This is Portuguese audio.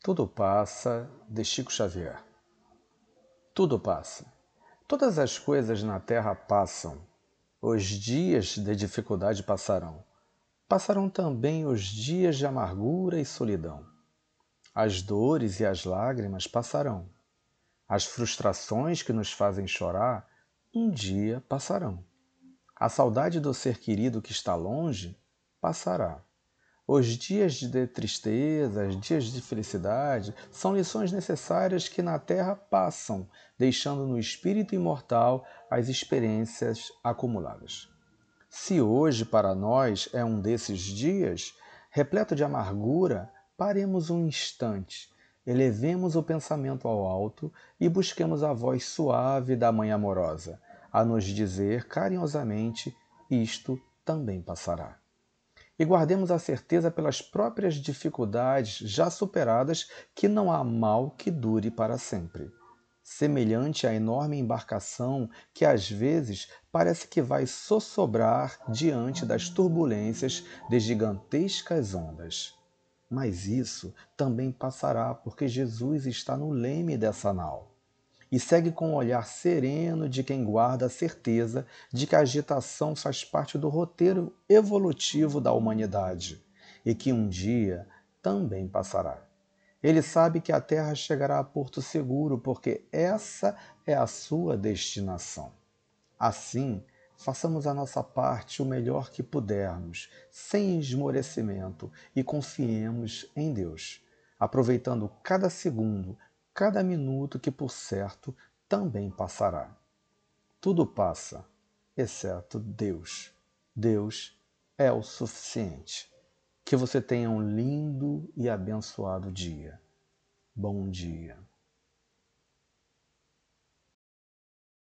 Tudo passa, de Chico Xavier. Tudo passa. Todas as coisas na terra passam. Os dias de dificuldade passarão. Passarão também os dias de amargura e solidão. As dores e as lágrimas passarão. As frustrações que nos fazem chorar um dia passarão. A saudade do ser querido que está longe passará. Os dias de tristeza, dias de felicidade são lições necessárias que na Terra passam, deixando no espírito imortal as experiências acumuladas. Se hoje para nós é um desses dias, repleto de amargura, paremos um instante, elevemos o pensamento ao alto e busquemos a voz suave da Mãe amorosa, a nos dizer carinhosamente: Isto também passará e guardemos a certeza pelas próprias dificuldades já superadas que não há mal que dure para sempre. Semelhante à enorme embarcação que às vezes parece que vai sossobrar diante das turbulências de gigantescas ondas. Mas isso também passará, porque Jesus está no leme dessa nau e segue com o olhar sereno de quem guarda a certeza de que a agitação faz parte do roteiro evolutivo da humanidade e que um dia também passará. Ele sabe que a Terra chegará a porto seguro porque essa é a sua destinação. Assim, façamos a nossa parte o melhor que pudermos, sem esmorecimento, e confiemos em Deus, aproveitando cada segundo cada minuto que, por certo, também passará. Tudo passa, exceto Deus. Deus é o suficiente. Que você tenha um lindo e abençoado dia. Bom dia.